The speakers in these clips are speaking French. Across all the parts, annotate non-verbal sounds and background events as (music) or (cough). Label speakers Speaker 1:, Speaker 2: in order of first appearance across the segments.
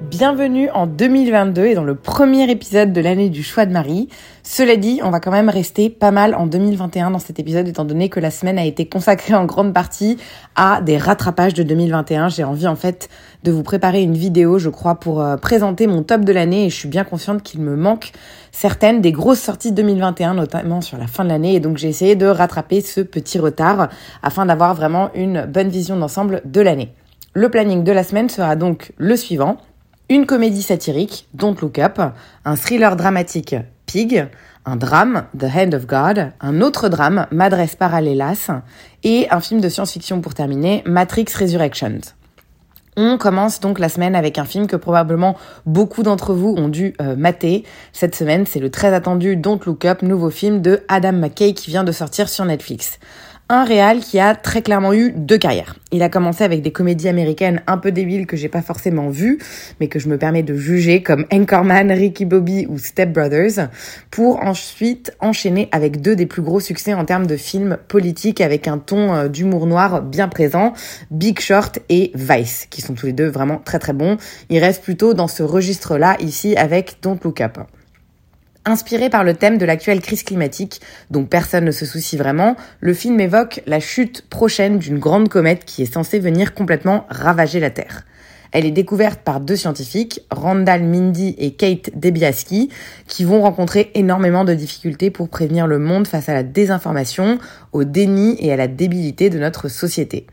Speaker 1: Bienvenue en 2022 et dans le premier épisode de l'année du choix de Marie. Cela dit, on va quand même rester pas mal en 2021 dans cet épisode étant donné que la semaine a été consacrée en grande partie à des rattrapages de 2021. J'ai envie en fait de vous préparer une vidéo, je crois, pour euh, présenter mon top de l'année et je suis bien consciente qu'il me manque certaines des grosses sorties de 2021, notamment sur la fin de l'année et donc j'ai essayé de rattraper ce petit retard afin d'avoir vraiment une bonne vision d'ensemble de l'année. Le planning de la semaine sera donc le suivant une comédie satirique, Don't Look Up, un thriller dramatique, Pig, un drame, The Hand of God, un autre drame, Madres Paralelas, et un film de science-fiction pour terminer, Matrix Resurrections. On commence donc la semaine avec un film que probablement beaucoup d'entre vous ont dû euh, mater. Cette semaine, c'est le très attendu Don't Look Up, nouveau film de Adam McKay qui vient de sortir sur Netflix un réal qui a très clairement eu deux carrières. Il a commencé avec des comédies américaines un peu débiles que j'ai pas forcément vues, mais que je me permets de juger comme Anchorman, Ricky Bobby ou Step Brothers, pour ensuite enchaîner avec deux des plus gros succès en termes de films politiques avec un ton euh, d'humour noir bien présent, Big Short et Vice, qui sont tous les deux vraiment très très bons. Il reste plutôt dans ce registre-là ici avec Don't Look Up. Inspiré par le thème de l'actuelle crise climatique, dont personne ne se soucie vraiment, le film évoque la chute prochaine d'une grande comète qui est censée venir complètement ravager la Terre. Elle est découverte par deux scientifiques, Randall Mindy et Kate Debiaski, qui vont rencontrer énormément de difficultés pour prévenir le monde face à la désinformation, au déni et à la débilité de notre société.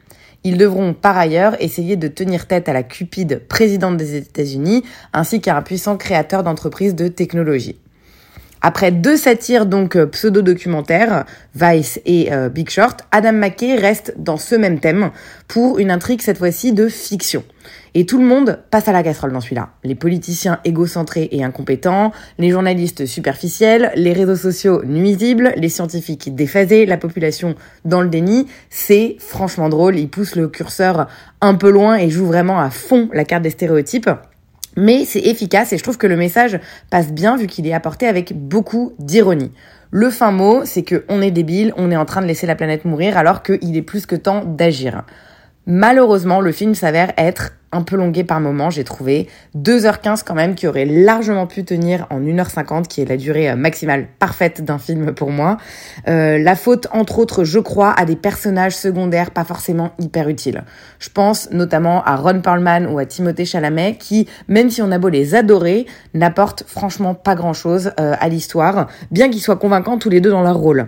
Speaker 1: Ils devront par ailleurs essayer de tenir tête à la cupide présidente des États-Unis ainsi qu'à un puissant créateur d'entreprises de technologie. Après deux satires donc euh, pseudo-documentaires, Vice et euh, Big Short, Adam McKay reste dans ce même thème pour une intrigue cette fois-ci de fiction. Et tout le monde passe à la casserole dans celui-là. Les politiciens égocentrés et incompétents, les journalistes superficiels, les réseaux sociaux nuisibles, les scientifiques déphasés, la population dans le déni. C'est franchement drôle, il pousse le curseur un peu loin et joue vraiment à fond la carte des stéréotypes. Mais c'est efficace et je trouve que le message passe bien vu qu'il est apporté avec beaucoup d'ironie. Le fin mot, c'est que on est débile, on est en train de laisser la planète mourir alors qu'il est plus que temps d'agir. Malheureusement, le film s'avère être un peu longué par moment, j'ai trouvé 2h15 quand même qui aurait largement pu tenir en 1h50 qui est la durée euh, maximale parfaite d'un film pour moi. Euh, la faute entre autres, je crois, à des personnages secondaires pas forcément hyper utiles. Je pense notamment à Ron Perlman ou à Timothée Chalamet qui, même si on a beau les adorer, n'apportent franchement pas grand-chose euh, à l'histoire, bien qu'ils soient convaincants tous les deux dans leur rôle.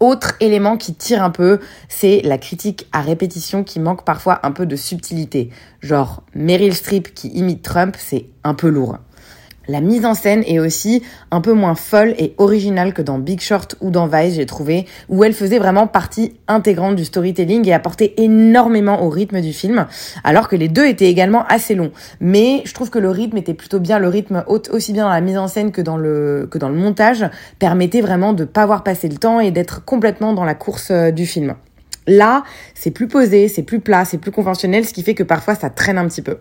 Speaker 1: Autre élément qui tire un peu, c'est la critique à répétition qui manque parfois un peu de subtilité. Genre Meryl Streep qui imite Trump, c'est un peu lourd. La mise en scène est aussi un peu moins folle et originale que dans Big Short ou dans Vice, j'ai trouvé, où elle faisait vraiment partie intégrante du storytelling et apportait énormément au rythme du film, alors que les deux étaient également assez longs. Mais je trouve que le rythme était plutôt bien, le rythme aussi bien dans la mise en scène que dans le, que dans le montage, permettait vraiment de pas voir passer le temps et d'être complètement dans la course euh, du film. Là, c'est plus posé, c'est plus plat, c'est plus conventionnel, ce qui fait que parfois ça traîne un petit peu.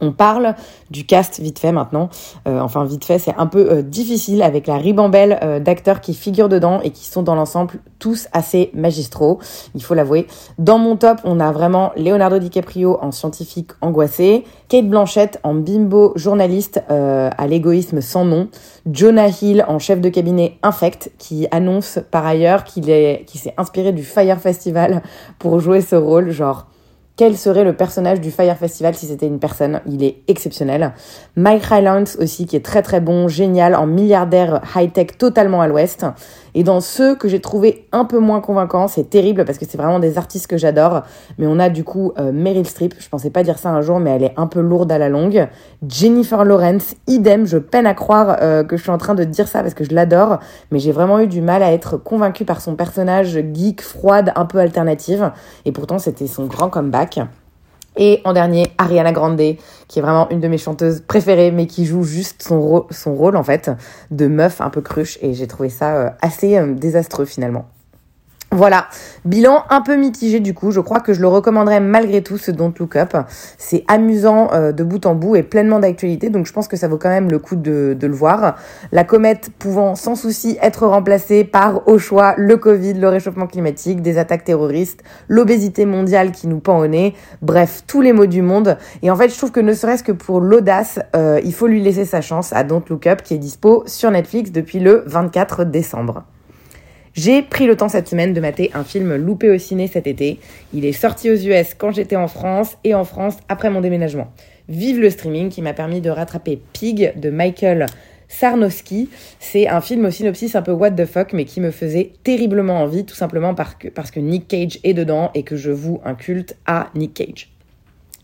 Speaker 1: On parle du cast vite fait maintenant. Euh, enfin, vite fait, c'est un peu euh, difficile avec la ribambelle euh, d'acteurs qui figurent dedans et qui sont dans l'ensemble tous assez magistraux, il faut l'avouer. Dans mon top, on a vraiment Leonardo DiCaprio en scientifique angoissé, Kate Blanchett en bimbo journaliste à l'égoïsme sans nom, Jonah Hill en chef de cabinet infect qui annonce par ailleurs qu'il est, qu'il s'est inspiré du Fire Festival pour jouer ce rôle, genre quel serait le personnage du Fire Festival si c'était une personne? Il est exceptionnel. Mike Rylance aussi, qui est très très bon, génial, en milliardaire high-tech totalement à l'ouest. Et dans ceux que j'ai trouvé un peu moins convaincants, c'est terrible parce que c'est vraiment des artistes que j'adore. Mais on a du coup euh, Meryl Streep, je pensais pas dire ça un jour, mais elle est un peu lourde à la longue. Jennifer Lawrence, idem, je peine à croire euh, que je suis en train de dire ça parce que je l'adore, mais j'ai vraiment eu du mal à être convaincue par son personnage geek, froide, un peu alternative. Et pourtant, c'était son grand comeback. Et en dernier, Ariana Grande, qui est vraiment une de mes chanteuses préférées, mais qui joue juste son, son rôle en fait de meuf un peu cruche. Et j'ai trouvé ça euh, assez euh, désastreux finalement. Voilà, bilan un peu mitigé du coup, je crois que je le recommanderais malgré tout ce Don't Look Up. C'est amusant euh, de bout en bout et pleinement d'actualité, donc je pense que ça vaut quand même le coup de, de, le voir. La comète pouvant sans souci être remplacée par au choix le Covid, le réchauffement climatique, des attaques terroristes, l'obésité mondiale qui nous pend au nez, bref, tous les maux du monde. Et en fait, je trouve que ne serait-ce que pour l'audace, euh, il faut lui laisser sa chance à Don't Look Up qui est dispo sur Netflix depuis le 24 décembre. J'ai pris le temps cette semaine de mater un film loupé au ciné cet été. Il est sorti aux US quand j'étais en France et en France après mon déménagement. Vive le streaming qui m'a permis de rattraper Pig de Michael Sarnowski. C'est un film au synopsis un peu what the fuck, mais qui me faisait terriblement envie, tout simplement parce que, Nick Cage est dedans et que je voue un culte à Nick Cage.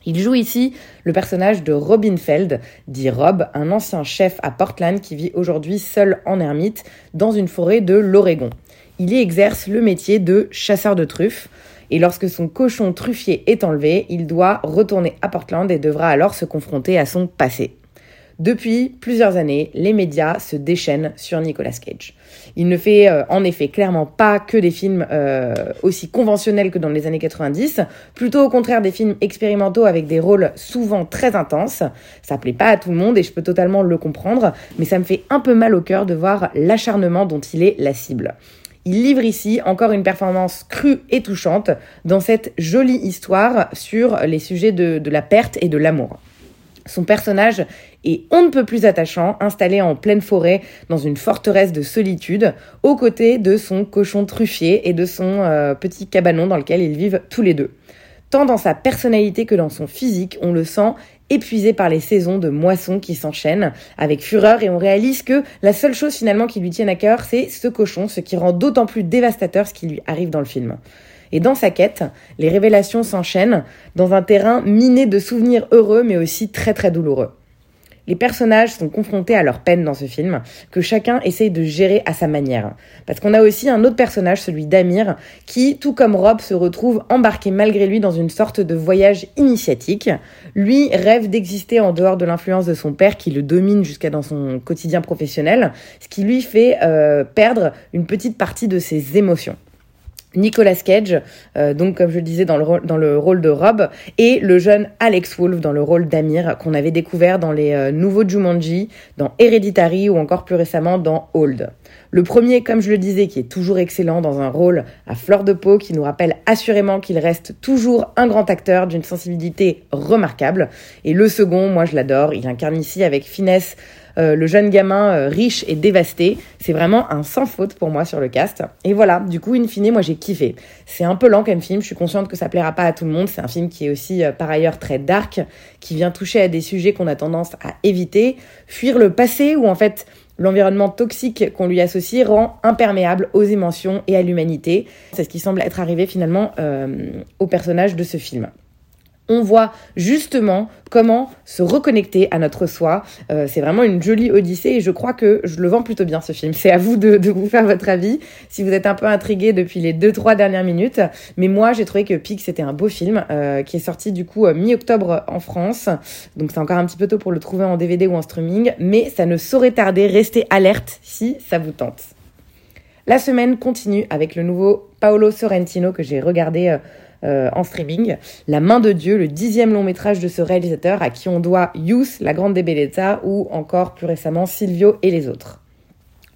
Speaker 1: Il joue ici le personnage de Robin Feld, dit Rob, un ancien chef à Portland qui vit aujourd'hui seul en ermite dans une forêt de l'Oregon il y exerce le métier de chasseur de truffes. Et lorsque son cochon truffier est enlevé, il doit retourner à Portland et devra alors se confronter à son passé. Depuis plusieurs années, les médias se déchaînent sur Nicolas Cage. Il ne fait euh, en effet clairement pas que des films euh, aussi conventionnels que dans les années 90, plutôt au contraire des films expérimentaux avec des rôles souvent très intenses. Ça plaît pas à tout le monde et je peux totalement le comprendre, mais ça me fait un peu mal au cœur de voir l'acharnement dont il est la cible. Il livre ici encore une performance crue et touchante dans cette jolie histoire sur les sujets de, la perte et de l'amour. Son personnage est on ne peut plus attachant, installé en pleine forêt dans une forteresse de solitude, aux côtés de son cochon truffier et de son euh, petit cabanon dans lequel ils vivent tous les deux. Tant dans sa personnalité que dans son physique, on le sent épuisé par les saisons de moissons qui s'enchaînent avec fureur et on réalise que la seule chose finalement qui lui tienne à cœur, c'est ce cochon, ce qui rend d'autant plus dévastateur ce qui lui arrive dans le film. Et dans sa quête, les révélations s'enchaînent dans un terrain miné de souvenirs heureux mais aussi très très douloureux. Les personnages sont confrontés à leur peine dans ce film, que chacun essaye de gérer à sa manière. Parce qu'on a aussi un autre personnage, celui d'Amir, qui, tout comme Rob, se retrouve embarqué malgré lui dans une sorte de voyage initiatique. Lui rêve d'exister en dehors de l'influence de son père qui le domine jusqu'à dans son quotidien professionnel, ce qui lui fait euh, perdre une petite partie de ses émotions. Nicolas Cage, euh, donc comme je le disais dans le, rôle, dans le rôle de Rob, et le jeune Alex Wolff dans le rôle d'Amir, qu'on avait découvert dans les euh, nouveaux Jumanji, dans Hereditary ou encore plus récemment dans Old. Le premier, comme je le disais, qui est toujours excellent dans un rôle à fleur de peau, qui nous rappelle assurément qu'il reste toujours un grand acteur d'une sensibilité remarquable. Et le second, moi je l'adore, il incarne ici avec finesse euh, le jeune gamin euh, riche et dévasté. C'est vraiment un sans faute pour moi sur le cast. Et voilà, du coup, in fine, moi j'ai kiffé. C'est un peu lent comme film, je suis consciente que ça plaira pas à tout le monde. C'est un film qui est aussi euh, par ailleurs très dark, qui vient toucher à des sujets qu'on a tendance à éviter, fuir le passé ou en fait L'environnement toxique qu'on lui associe rend imperméable aux émotions et à l'humanité. C'est ce qui semble être arrivé finalement au personnage de ce film on voit justement comment se reconnecter à notre soi. Euh, c'est vraiment une jolie odyssée et je crois que je le vends plutôt bien ce film. C'est à vous de, vous faire votre avis si vous êtes un peu intrigué depuis les deux trois dernières minutes. Mais moi j'ai trouvé que Pig c'était un beau film euh, qui est sorti du coup euh, mi-octobre en France. Donc c'est encore un petit peu tôt pour le trouver en DVD ou en streaming, mais ça ne saurait tarder. Restez alerte si ça vous tente. La semaine continue avec le nouveau Paolo Sorrentino que j'ai regardé en streaming. La main de Dieu, le dixième long métrage de ce réalisateur à qui on doit Youth, La Grande Bellezza ou encore plus récemment Silvio et les autres.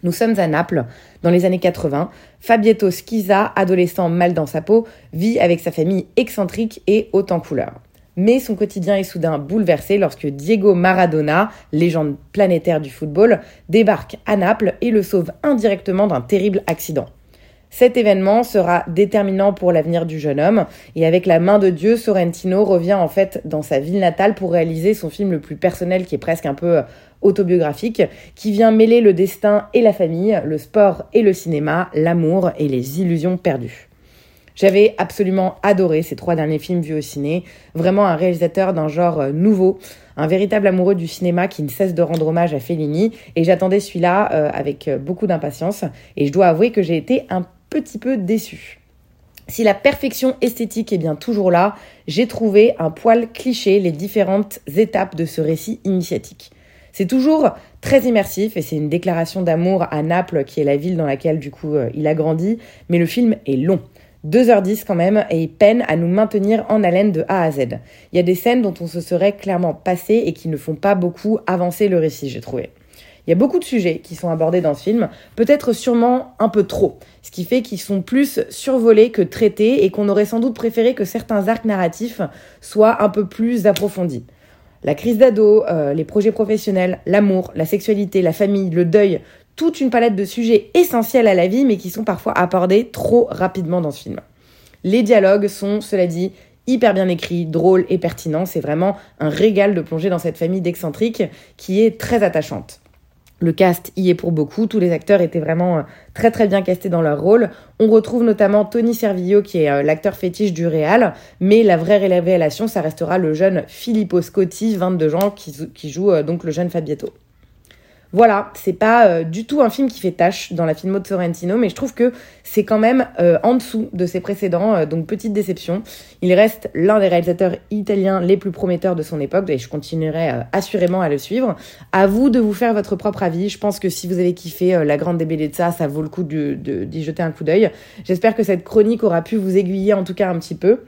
Speaker 1: Nous sommes à Naples, dans les années 80. Fabietto Schiza, adolescent mal dans sa peau, vit avec sa famille excentrique et haute en couleur. Mais son quotidien est soudain bouleversé lorsque Diego Maradona, légende planétaire du football, débarque à Naples et le sauve indirectement d'un terrible accident. Cet événement sera déterminant pour l'avenir du jeune homme. Et avec la main de Dieu, Sorrentino revient en fait dans sa ville natale pour réaliser son film le plus personnel qui est presque un peu euh, autobiographique, qui vient mêler le destin et la famille, le sport et le cinéma, l'amour et les illusions perdues. J'avais absolument adoré ces trois derniers films vus au ciné, vraiment un réalisateur d'un genre euh, nouveau, un véritable amoureux du cinéma qui ne cesse de rendre hommage à Fellini, et j'attendais celui-là euh, avec beaucoup d'impatience, et je dois avouer que j'ai été un petit peu déçu. Si la perfection esthétique est bien toujours là, j'ai trouvé un poil cliché les différentes étapes de ce récit initiatique. C'est toujours très immersif et c'est une déclaration d'amour à Naples, qui est la ville dans laquelle du coup euh, il a grandi, mais le film est long. 2h10 quand même, et il peine à nous maintenir en haleine de A à Z. Il y a des scènes dont on se serait clairement passé et qui ne font pas beaucoup avancer le récit, j'ai trouvé. Il y a beaucoup de sujets qui sont abordés dans ce film, peut-être sûrement un peu trop, ce qui fait qu'ils sont plus survolés que traités et qu'on aurait sans doute préféré que certains arcs narratifs soient un peu plus approfondis. La crise d'ado, euh, les projets professionnels, l'amour, la sexualité, la famille, le deuil, toute une palette de sujets essentiels à la vie mais qui sont parfois abordés trop rapidement dans ce film. Les dialogues sont, cela dit, hyper bien écrits, drôles et pertinents. C'est vraiment un régal de plonger dans cette famille d'excentriques qui est très attachante. Le cast y est pour beaucoup, tous les acteurs étaient vraiment euh, très très bien castés dans leur rôle. On retrouve notamment Tony Servillo qui est euh, l'acteur fétiche du Réal, mais la vraie révélation ça restera le jeune Filippo Scotti, 22 ans, qui, qui joue euh, donc le jeune Fabietto. Voilà, c'est pas euh, du tout un film qui fait tâche dans la filmo de Sorrentino, mais je trouve que c'est quand même euh, en dessous de ses précédents, euh, donc petite déception. Il reste l'un des réalisateurs italiens les plus prometteurs de son époque, et je continuerai assurément à le suivre. À vous de vous faire votre propre avis. Je pense que si vous avez kiffé La Grande Bellezza, ça vaut le coup d'y jeter un coup d'œil. J'espère que cette chronique aura pu vous aiguiller en tout cas un petit peu.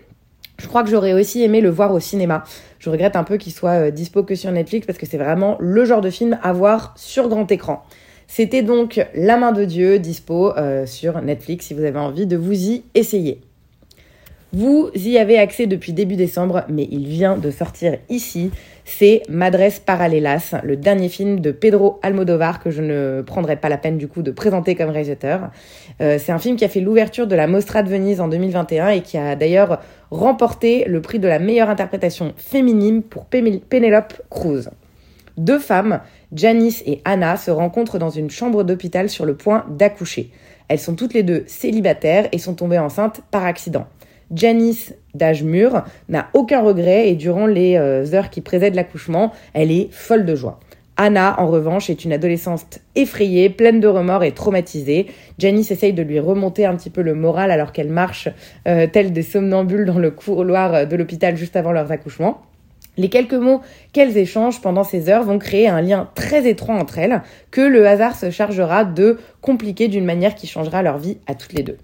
Speaker 1: Je crois que j'aurais aussi aimé le voir au cinéma. Je regrette un peu qu'il soit euh, dispo que sur Netflix parce que c'est vraiment le genre de film à voir sur grand écran. C'était donc La main de Dieu, dispo euh, sur Netflix si vous avez envie de vous y essayer. Vous y avez accès depuis début décembre, mais il vient de sortir ici. C'est Madres Paralelas, le dernier film de Pedro Almodovar que je ne prendrai pas la peine du coup de présenter comme réalisateur. Euh, c'est un film qui a fait l'ouverture de la Mostra de Venise en 2021 et qui a d'ailleurs remporté le prix de la meilleure interprétation féminine pour Penelope Cruz. Deux femmes, Janice et Anna, se rencontrent dans une chambre d'hôpital sur le point d'accoucher. Elles sont toutes les deux célibataires et sont tombées enceintes par accident. Janice, d'âge mûr, n'a aucun regret et durant les euh, heures qui précèdent l'accouchement, elle est folle de joie. Anna, en revanche, est une adolescente effrayée, pleine de remords et traumatisée. Janice essaye de lui remonter un petit peu le moral alors qu'elle marche euh, telle des somnambules dans le couloir de l'hôpital juste avant leurs accouchements. Les quelques mots qu'elles échangent pendant ces heures vont créer un lien très étroit entre elles que le hasard se chargera de compliquer d'une manière qui changera leur vie à toutes les deux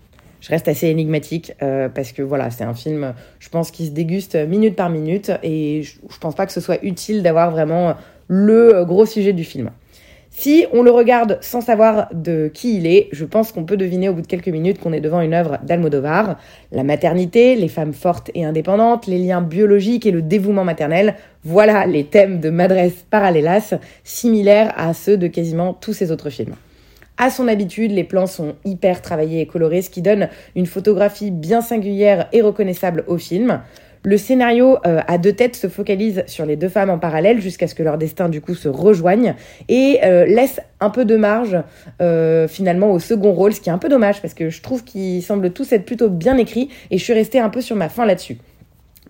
Speaker 1: je reste assez énigmatique euh, parce que voilà, c'est un film, je pense, qui se déguste minute par minute et je, je pense pas que ce soit utile d'avoir vraiment le gros sujet du film. Si on le regarde sans savoir de qui il est, je pense qu'on peut deviner au bout de quelques minutes qu'on est devant une œuvre d'Almodovar. La maternité, les femmes fortes et indépendantes, les liens biologiques et le dévouement maternel, voilà les thèmes de Madres Paralelas, similaires à ceux de quasiment tous ses autres films. À son habitude, les plans sont hyper travaillés et colorés, ce qui donne une photographie bien singulière et reconnaissable au film. Le scénario euh, à deux têtes se focalise sur les deux femmes en parallèle jusqu'à ce que leur destin du coup se rejoigne et euh, laisse un peu de marge euh, finalement au second rôle, ce qui est un peu dommage parce que je trouve qu'ils semblent tous être plutôt bien écrits et je suis restée un peu sur ma fin là-dessus.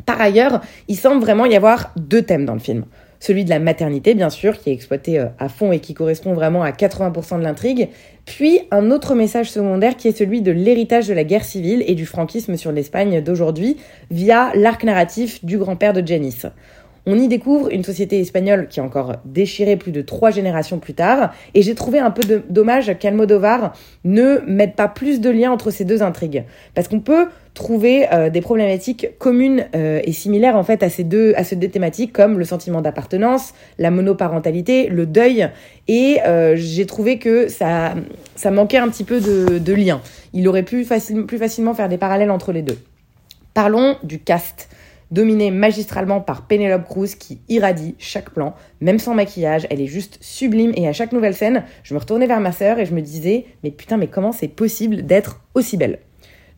Speaker 1: Par ailleurs, il semble vraiment y avoir deux thèmes dans le film celui de la maternité bien sûr, qui est exploité euh, à fond et qui correspond vraiment à 80% de l'intrigue, puis un autre message secondaire qui est celui de l'héritage de la guerre civile et du franquisme sur l'Espagne d'aujourd'hui via l'arc narratif du grand-père de Janice. On y découvre une société espagnole qui est encore déchirée plus de trois générations plus tard, et j'ai trouvé un peu dommage qu'Almodovar ne mette pas plus de liens entre ces deux intrigues. Parce qu'on peut trouver euh, des problématiques communes euh, et similaires en fait à ces deux à ces deux thématiques comme le sentiment d'appartenance, la monoparentalité, le deuil et euh, j'ai trouvé que ça ça manquait un petit peu de, de lien. Il aurait pu plus facilement faire des parallèles entre les deux. Parlons du cast dominée magistralement par Penelope Cruz qui irradie chaque plan, même sans maquillage, elle est juste sublime. Et à chaque nouvelle scène, je me retournais vers ma sœur et je me disais mais putain mais comment c'est possible d'être aussi belle?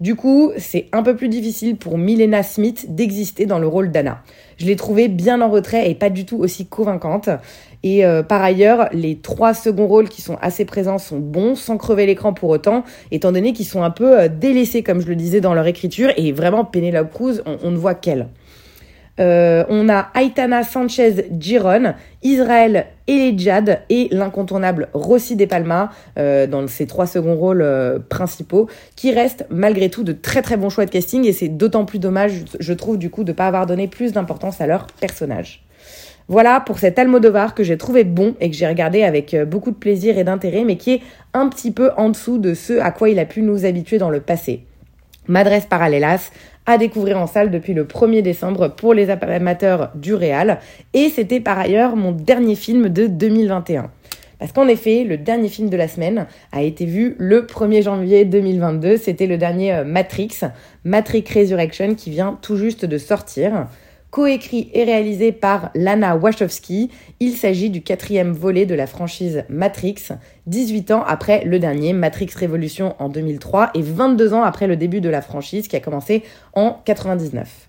Speaker 1: Du coup, c'est un peu plus difficile pour Milena Smith d'exister dans le rôle d'Anna. Je l'ai trouvée bien en retrait et pas du tout aussi convaincante. Et euh, par ailleurs, les trois seconds rôles qui sont assez présents sont bons, sans crever l'écran pour autant, étant donné qu'ils sont un peu euh, délaissés, comme je le disais dans leur écriture, et vraiment Penelope Cruz, on, on ne voit qu'elle. Euh, on a Aitana Sanchez Giron, Israël Elijad et l'incontournable Rossi De Palma euh, dans ses trois seconds rôles euh, principaux, qui restent malgré tout de très très bons choix de casting et c'est d'autant plus dommage, je trouve, du coup, de ne pas avoir donné plus d'importance à leur personnage. Voilà pour cet Almodovar que j'ai trouvé bon et que j'ai regardé avec beaucoup de plaisir et d'intérêt, mais qui est un petit peu en dessous de ce à quoi il a pu nous habituer dans le passé. Madres Paralelas, à découvrir en salle depuis le 1er décembre pour les amateurs du Réal. Et c'était par ailleurs mon dernier film de 2021. Parce qu'en effet, le dernier film de la semaine a été vu le 1er janvier 2022. C'était le dernier euh, Matrix, Matrix Resurrection, qui vient tout juste de sortir coécrit et réalisé par Lana Wachowski. Il s'agit du quatrième volet de la franchise Matrix, 18 ans après le dernier Matrix Révolution en 2003 et 22 ans après le début de la franchise qui a commencé en 99.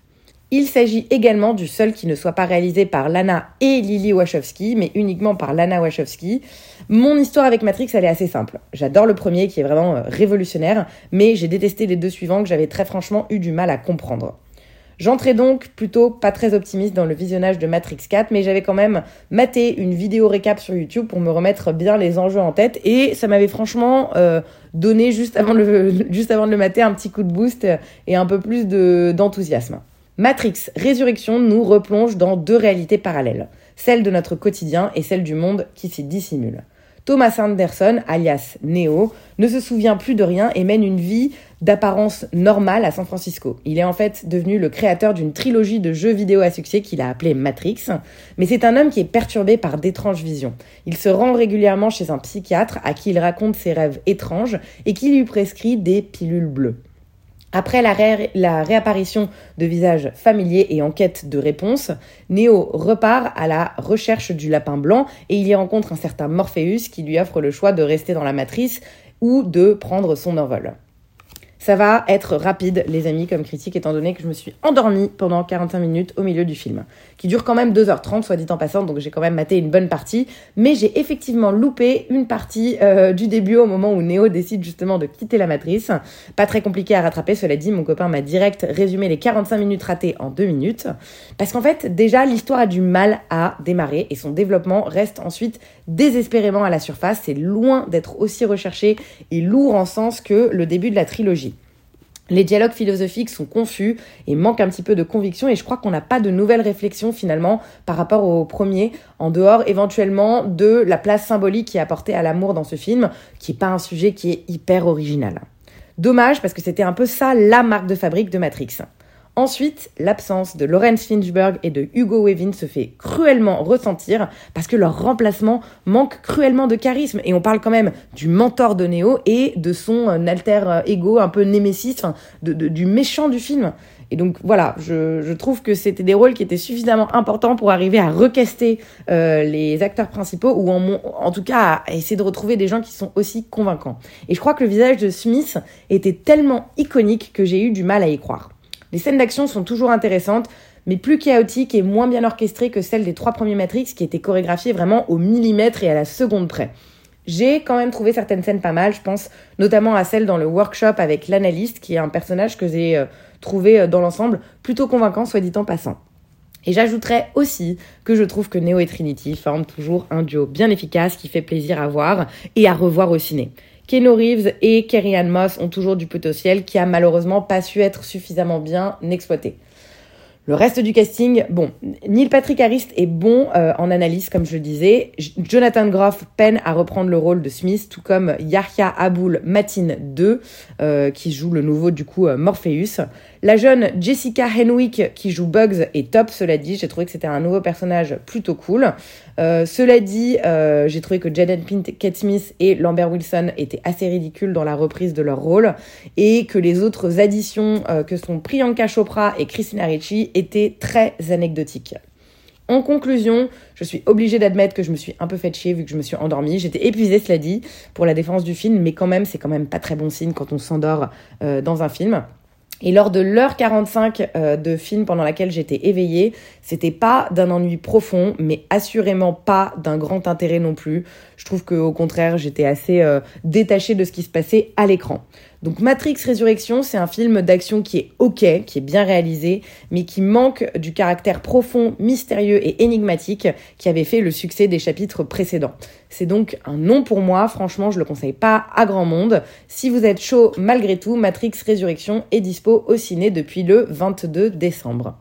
Speaker 1: Il s'agit également du seul qui ne soit pas réalisé par Lana et Lily Wachowski, mais uniquement par Lana Wachowski. Mon histoire avec Matrix, elle est assez simple. J'adore le premier qui est vraiment euh, révolutionnaire, mais j'ai détesté les deux suivants que j'avais très franchement eu du mal à comprendre. J'entrais donc plutôt pas très optimiste dans le visionnage de Matrix 4, mais j'avais quand même maté une vidéo récap sur YouTube pour me remettre bien les enjeux en tête et ça m'avait franchement euh, donné juste avant, le, (laughs) juste avant de le mater un petit coup de boost et un peu plus d'enthousiasme. Matrix Résurrection nous replonge dans deux réalités parallèles, celle de notre quotidien et celle du monde qui s'y dissimule. Thomas Anderson, alias Neo, ne se souvient plus de rien et mène une vie d'apparence normale à San Francisco. Il est en fait devenu le créateur d'une trilogie de jeux vidéo à succès qu'il a appelé Matrix, mais c'est un homme qui est perturbé par d'étranges visions. Il se rend régulièrement chez un psychiatre à qui il raconte ses rêves étranges et qui lui prescrit des pilules bleues. Après la, réapparition de visages familiers et en quête de réponses, Neo repart à la recherche du lapin blanc et il y rencontre un certain Morpheus qui lui offre le choix de rester dans la matrice ou de prendre son envol. Ça va être rapide, les amis, comme critique, étant donné que je me suis endormie pendant 45 minutes au milieu du film, qui dure quand même 2h30, soit dit en passant, donc j'ai quand même maté une bonne partie, mais j'ai effectivement loupé une partie euh, du début au moment où Neo décide justement de quitter la matrice. Pas très compliqué à rattraper, cela dit, mon copain m'a direct résumé les 45 minutes ratées en 2 minutes, parce qu'en fait, déjà, l'histoire a du mal à démarrer et son développement reste ensuite désespérément à la surface, c'est loin d'être aussi recherché et lourd en sens que le début de la trilogie. Les dialogues philosophiques sont confus et manquent un petit peu de conviction et je crois qu'on n'a pas de nouvelles réflexions finalement par rapport au premier, en dehors éventuellement de la place symbolique qui est apportée à l'amour dans ce film, qui n'est pas un sujet qui est hyper original. Dommage parce que c'était un peu ça la marque de fabrique de Matrix. Ensuite, l'absence de Lawrence Finchberg et de Hugo Weaving se fait cruellement ressentir parce que leur remplacement manque cruellement de charisme. Et on parle quand même du mentor de Neo et de son euh, alter euh, ego un peu némésis, du méchant du film. Et donc voilà, je, trouve que c'était des rôles qui étaient suffisamment importants pour arriver à recaster euh, les acteurs principaux ou en, en tout cas à essayer de retrouver des gens qui sont aussi convaincants. Et je crois que le visage de Smith était tellement iconique que j'ai eu du mal à y croire. Les scènes d'action sont toujours intéressantes, mais plus chaotiques et moins bien orchestrées que celles des trois premiers Matrix qui étaient chorégraphiées vraiment au millimètre et à la seconde près. J'ai quand même trouvé certaines scènes pas mal, je pense notamment à celle dans le workshop avec l'analyste, qui est un personnage que j'ai euh, trouvé euh, dans l'ensemble plutôt convaincant, soit dit en passant. Et j'ajouterais aussi que je trouve que Neo et Trinity forment toujours un duo bien efficace qui fait plaisir à voir et à revoir au ciné. Keno Reeves et Kerry Ann Moss ont toujours du potentiel qui a malheureusement pas su être suffisamment bien exploité. Le reste du casting, bon, Neil Patrick Harris est bon euh, en analyse, comme je le disais. Jonathan Groff peine à reprendre le rôle de Smith, tout comme Yahya Aboul Matin 2, euh, qui joue le nouveau, du coup, euh, Morpheus. La jeune Jessica Henwick, qui joue Bugs, est top, cela dit. J'ai trouvé que c'était un nouveau personnage plutôt cool. cela dit, j'ai trouvé que Jaden Pint, Kate Smith et Lambert Wilson étaient assez ridicules dans la reprise de leur rôle, et que les autres additions que sont Priyanka Chopra et Christina Ricci était très anecdotique. En conclusion, je suis obligée d'admettre que je me suis un peu fait chier vu que je me suis endormie. J'étais épuisée, cela dit, pour la défense du film, mais quand même, c'est quand même pas très bon signe quand on s'endort euh, dans un film. Et lors de l'heure 45 euh, de film pendant laquelle j'étais éveillée, c'était pas d'un ennui profond, mais assurément pas d'un grand intérêt non plus. Je trouve qu'au contraire, j'étais assez euh, détachée de ce qui se passait à l'écran. Donc Matrix Résurrection, c'est un film d'action qui est ok, qui est bien réalisé, mais qui manque du caractère profond, mystérieux et énigmatique qui avait fait le succès des chapitres précédents. C'est donc un non pour moi, franchement je le conseille pas à grand monde. Si vous êtes chaud malgré tout, Matrix Résurrection est dispo au ciné depuis le 22 décembre.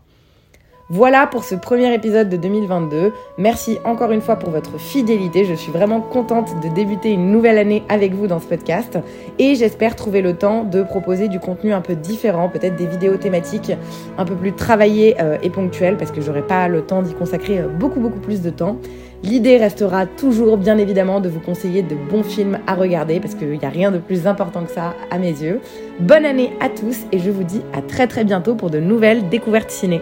Speaker 1: Voilà pour ce premier épisode de 2022. Merci encore une fois pour votre fidélité. Je suis vraiment contente de débuter une nouvelle année avec vous dans ce podcast et j'espère trouver le temps de proposer du contenu un peu différent, peut-être des vidéos thématiques un peu plus travaillées euh, et ponctuelles parce que j'aurai pas le temps d'y consacrer euh, beaucoup beaucoup plus de temps. L'idée restera toujours bien évidemment de vous conseiller de bons films à regarder parce qu'il n'y a rien de plus important que ça à mes yeux. Bonne année à tous et je vous dis à très très bientôt pour de nouvelles découvertes ciné.